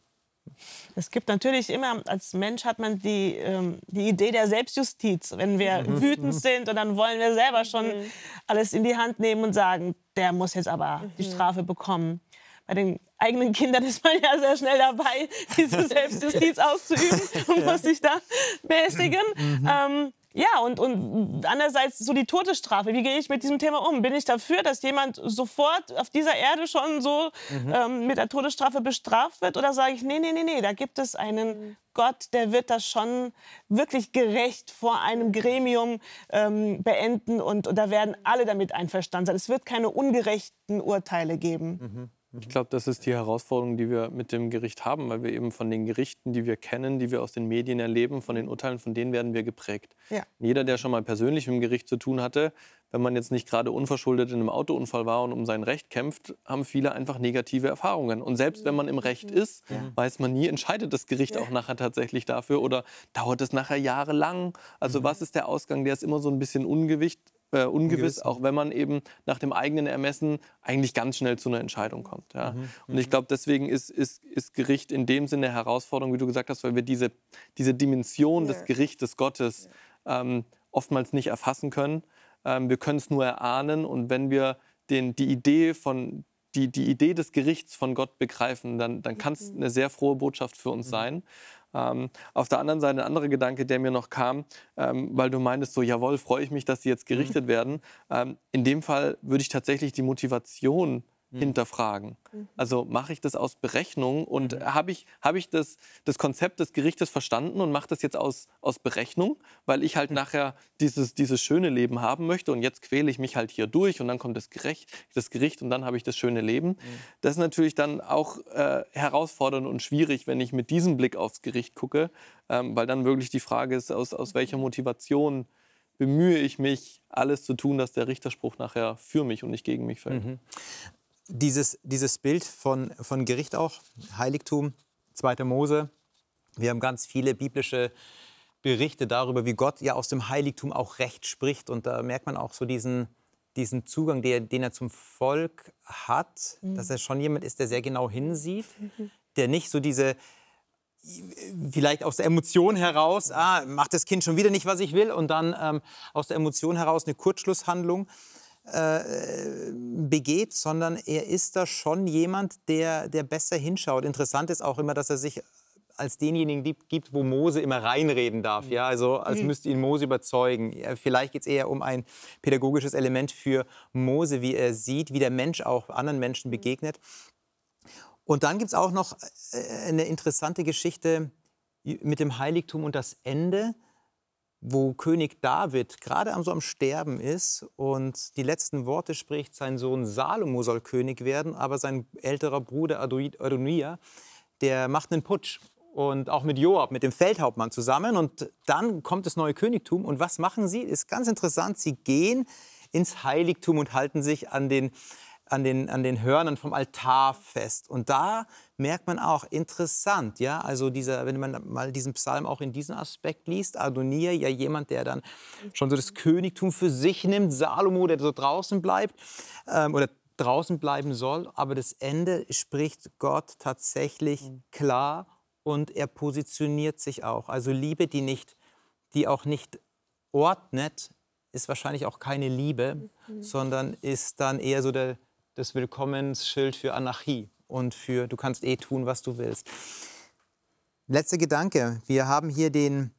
Es gibt natürlich immer, als Mensch hat man die, ähm, die Idee der Selbstjustiz. Wenn wir mhm. wütend sind und dann wollen wir selber schon mhm. alles in die Hand nehmen und sagen, der muss jetzt aber mhm. die Strafe bekommen bei den eigenen Kindern ist man ja sehr schnell dabei, diese (laughs) Selbstjustiz auszuüben und muss sich da mäßigen. Mhm. Ähm, ja, und, und andererseits so die Todesstrafe. Wie gehe ich mit diesem Thema um? Bin ich dafür, dass jemand sofort auf dieser Erde schon so mhm. ähm, mit der Todesstrafe bestraft wird? Oder sage ich, nee, nee, nee, nee, da gibt es einen. Gott, der wird das schon wirklich gerecht vor einem Gremium ähm, beenden und, und, da werden alle damit einverstanden sein. Es wird keine ungerechten Urteile geben. Mhm. Ich glaube, das ist die Herausforderung, die wir mit dem Gericht haben, weil wir eben von den Gerichten, die wir kennen, die wir aus den Medien erleben, von den Urteilen, von denen werden wir geprägt. Ja. Jeder, der schon mal persönlich mit dem Gericht zu tun hatte, wenn man jetzt nicht gerade unverschuldet in einem Autounfall war und um sein Recht kämpft, haben viele einfach negative Erfahrungen. Und selbst wenn man im Recht mhm. ist, ja. weiß man nie, entscheidet das Gericht auch nachher tatsächlich dafür oder dauert es nachher jahrelang. Also mhm. was ist der Ausgang? Der ist immer so ein bisschen ungewicht, äh, ungewiss, auch wenn man eben nach dem eigenen Ermessen eigentlich ganz schnell zu einer Entscheidung kommt. Ja. Mhm. Und ich mhm. glaube, deswegen ist, ist, ist Gericht in dem Sinne eine Herausforderung, wie du gesagt hast, weil wir diese, diese Dimension ja. des Gerichtes Gottes ähm, oftmals nicht erfassen können. Ähm, wir können es nur erahnen und wenn wir den, die Idee von die, die Idee des Gerichts von Gott begreifen, dann, dann kann es mhm. eine sehr frohe Botschaft für uns mhm. sein. Ähm, auf der anderen Seite ein anderer Gedanke, der mir noch kam, ähm, weil du meintest, so jawohl, freue ich mich, dass sie jetzt gerichtet mhm. werden. Ähm, in dem Fall würde ich tatsächlich die Motivation mhm. hinterfragen. Mhm. Also mache ich das aus Berechnung und mhm. habe ich, hab ich das, das Konzept des Gerichtes verstanden und mache das jetzt aus, aus Berechnung, weil ich halt mhm. nachher dieses, dieses schöne Leben haben möchte und jetzt quäle ich mich halt hier durch und dann kommt das Gericht, das Gericht und dann habe ich das schöne Leben. Mhm. Das ist natürlich dann auch äh, herausfordernd und schwierig, wenn ich mit diesem Blick aufs Gericht gucke, ähm, weil dann wirklich die Frage ist, aus, aus welcher Motivation bemühe ich mich, alles zu tun, dass der Richterspruch nachher für mich und nicht gegen mich fällt. Mhm dieses, dieses Bild von, von Gericht auch, Heiligtum, 2. Mose. Wir haben ganz viele biblische Berichte darüber, wie Gott ja aus dem Heiligtum auch Recht spricht. Und da merkt man auch so diesen, diesen Zugang, der, den er zum Volk hat, mhm. dass er schon jemand ist, der sehr genau hinsieht, mhm. der nicht so diese, vielleicht aus der Emotion heraus, ah, macht das Kind schon wieder nicht, was ich will, und dann ähm, aus der Emotion heraus eine Kurzschlusshandlung äh, begeht, sondern er ist da schon jemand, der, der besser hinschaut. Interessant ist auch immer, dass er sich als denjenigen gibt, wo Mose immer reinreden darf. Ja? Also als mhm. müsste ihn Mose überzeugen. Vielleicht geht es eher um ein pädagogisches Element für Mose, wie er sieht, wie der Mensch auch anderen Menschen mhm. begegnet. Und dann gibt es auch noch äh, eine interessante Geschichte mit dem Heiligtum und das Ende wo König David gerade am, so am Sterben ist und die letzten Worte spricht, sein Sohn Salomo soll König werden, aber sein älterer Bruder Adonia, der macht einen Putsch. Und auch mit Joab, mit dem Feldhauptmann zusammen. Und dann kommt das neue Königtum. Und was machen sie? Ist ganz interessant. Sie gehen ins Heiligtum und halten sich an den an den, an den Hörnern vom Altar fest. Und da merkt man auch, interessant, ja, also dieser, wenn man mal diesen Psalm auch in diesem Aspekt liest, Adonia, ja jemand, der dann schon so das Königtum für sich nimmt, Salomo, der so draußen bleibt ähm, oder draußen bleiben soll, aber das Ende spricht Gott tatsächlich mhm. klar und er positioniert sich auch. Also Liebe, die nicht, die auch nicht ordnet, ist wahrscheinlich auch keine Liebe, mhm. sondern ist dann eher so der das Willkommensschild für Anarchie und für du kannst eh tun, was du willst. Letzter Gedanke. Wir haben hier den,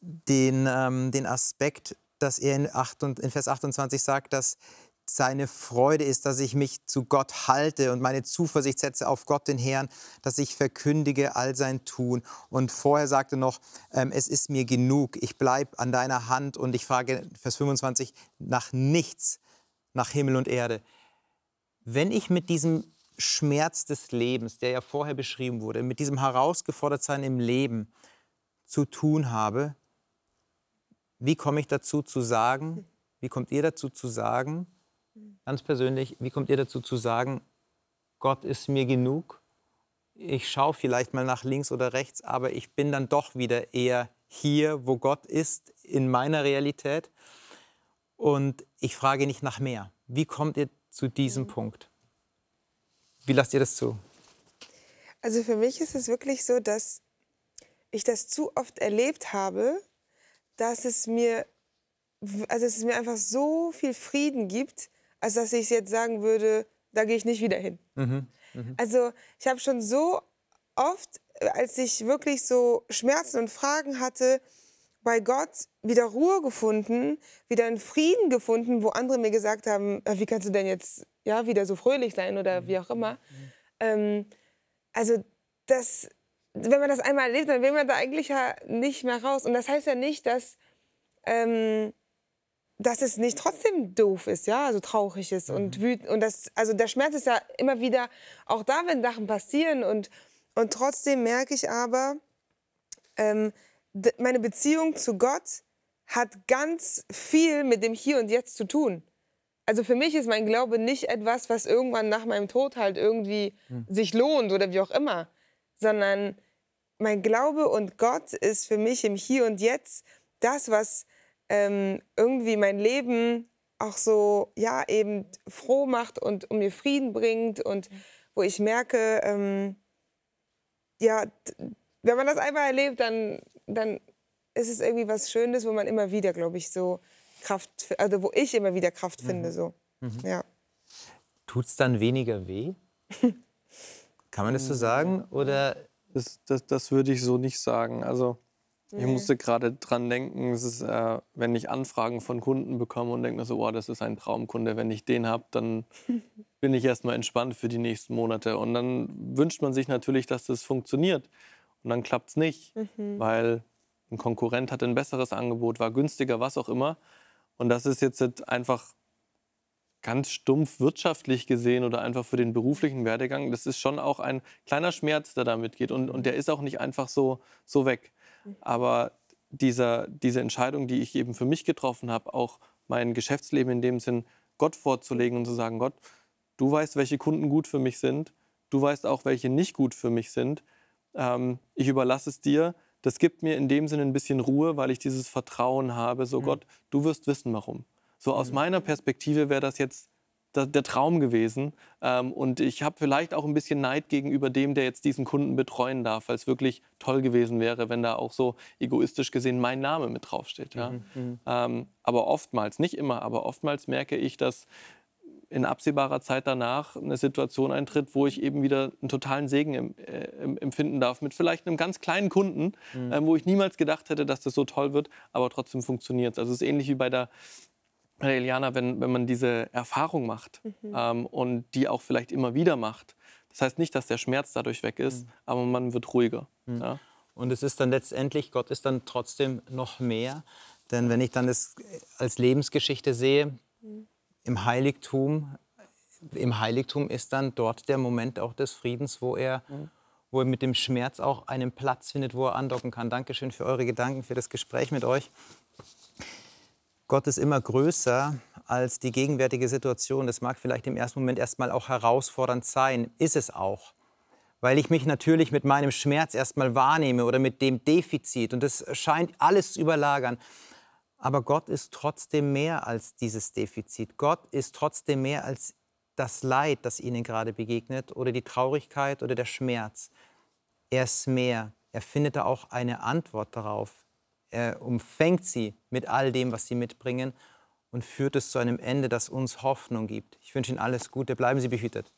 den, ähm, den Aspekt, dass er in, 8 und, in Vers 28 sagt, dass seine Freude ist, dass ich mich zu Gott halte und meine Zuversicht setze auf Gott, den Herrn, dass ich verkündige all sein Tun. Und vorher sagte noch, ähm, es ist mir genug, ich bleibe an deiner Hand und ich frage, Vers 25, nach nichts, nach Himmel und Erde. Wenn ich mit diesem Schmerz des Lebens, der ja vorher beschrieben wurde, mit diesem Herausgefordertsein im Leben zu tun habe, wie komme ich dazu zu sagen, wie kommt ihr dazu zu sagen, ganz persönlich, wie kommt ihr dazu zu sagen, Gott ist mir genug? Ich schaue vielleicht mal nach links oder rechts, aber ich bin dann doch wieder eher hier, wo Gott ist, in meiner Realität. Und ich frage nicht nach mehr. Wie kommt ihr zu diesem mhm. Punkt? Wie lasst ihr das zu? Also für mich ist es wirklich so, dass ich das zu oft erlebt habe, dass es mir, also es mir einfach so viel Frieden gibt, als dass ich jetzt sagen würde, da gehe ich nicht wieder hin. Mhm. Mhm. Also ich habe schon so oft, als ich wirklich so Schmerzen und Fragen hatte, bei Gott wieder Ruhe gefunden, wieder einen Frieden gefunden, wo andere mir gesagt haben, äh, wie kannst du denn jetzt ja, wieder so fröhlich sein oder wie auch immer. Mhm. Ähm, also das, wenn man das einmal erlebt, dann will man da eigentlich ja nicht mehr raus. Und das heißt ja nicht, dass ähm, dass es nicht trotzdem doof ist, ja, also traurig ist mhm. und wütend. Und das, also der Schmerz ist ja immer wieder auch da, wenn Sachen passieren. Und, und trotzdem merke ich aber, ähm, meine Beziehung zu Gott hat ganz viel mit dem Hier und Jetzt zu tun. Also für mich ist mein Glaube nicht etwas, was irgendwann nach meinem Tod halt irgendwie mhm. sich lohnt oder wie auch immer, sondern mein Glaube und Gott ist für mich im Hier und Jetzt das, was ähm, irgendwie mein Leben auch so, ja, eben froh macht und, und mir Frieden bringt und mhm. wo ich merke, ähm, ja, wenn man das einmal erlebt, dann, dann ist es irgendwie was Schönes, wo man immer wieder, glaube ich, so Kraft, also wo ich immer wieder Kraft finde. Mhm. So. Mhm. Ja. Tut es dann weniger weh? (laughs) Kann man das so sagen? Oder? Das, das, das würde ich so nicht sagen. Also ich musste gerade dran denken, es ist, äh, wenn ich Anfragen von Kunden bekomme und denke mir so, oh, das ist ein Traumkunde. Wenn ich den habe, dann (laughs) bin ich erstmal entspannt für die nächsten Monate. Und dann wünscht man sich natürlich, dass das funktioniert. Und dann klappt es nicht, mhm. weil ein Konkurrent hat ein besseres Angebot, war günstiger, was auch immer. Und das ist jetzt einfach ganz stumpf wirtschaftlich gesehen oder einfach für den beruflichen Werdegang. Das ist schon auch ein kleiner Schmerz, der damit geht. Und, und der ist auch nicht einfach so, so weg. Aber dieser, diese Entscheidung, die ich eben für mich getroffen habe, auch mein Geschäftsleben in dem Sinn Gott vorzulegen und zu sagen, Gott, du weißt, welche Kunden gut für mich sind, du weißt auch, welche nicht gut für mich sind. Ähm, ich überlasse es dir. Das gibt mir in dem Sinne ein bisschen Ruhe, weil ich dieses Vertrauen habe, so mhm. Gott, du wirst wissen, warum. So aus mhm. meiner Perspektive wäre das jetzt der Traum gewesen. Ähm, und ich habe vielleicht auch ein bisschen Neid gegenüber dem, der jetzt diesen Kunden betreuen darf, weil es wirklich toll gewesen wäre, wenn da auch so egoistisch gesehen mein Name mit draufsteht. Ja? Mhm, mhm. ähm, aber oftmals, nicht immer, aber oftmals merke ich, dass in absehbarer Zeit danach eine Situation eintritt, wo ich eben wieder einen totalen Segen äh, empfinden darf mit vielleicht einem ganz kleinen Kunden, mhm. äh, wo ich niemals gedacht hätte, dass das so toll wird, aber trotzdem funktioniert es. Also es ist ähnlich wie bei der Eliana, wenn, wenn man diese Erfahrung macht mhm. ähm, und die auch vielleicht immer wieder macht. Das heißt nicht, dass der Schmerz dadurch weg ist, mhm. aber man wird ruhiger. Mhm. Ja? Und es ist dann letztendlich, Gott ist dann trotzdem noch mehr. Denn wenn ich dann das als Lebensgeschichte sehe, mhm. Im Heiligtum, im Heiligtum ist dann dort der Moment auch des Friedens, wo er, mhm. wo er mit dem Schmerz auch einen Platz findet, wo er andocken kann. Dankeschön für eure Gedanken, für das Gespräch mit euch. Gott ist immer größer als die gegenwärtige Situation. Das mag vielleicht im ersten Moment erstmal auch herausfordernd sein, ist es auch. Weil ich mich natürlich mit meinem Schmerz erstmal wahrnehme oder mit dem Defizit und das scheint alles zu überlagern. Aber Gott ist trotzdem mehr als dieses Defizit. Gott ist trotzdem mehr als das Leid, das Ihnen gerade begegnet oder die Traurigkeit oder der Schmerz. Er ist mehr. Er findet da auch eine Antwort darauf. Er umfängt sie mit all dem, was sie mitbringen und führt es zu einem Ende, das uns Hoffnung gibt. Ich wünsche Ihnen alles Gute. Bleiben Sie behütet.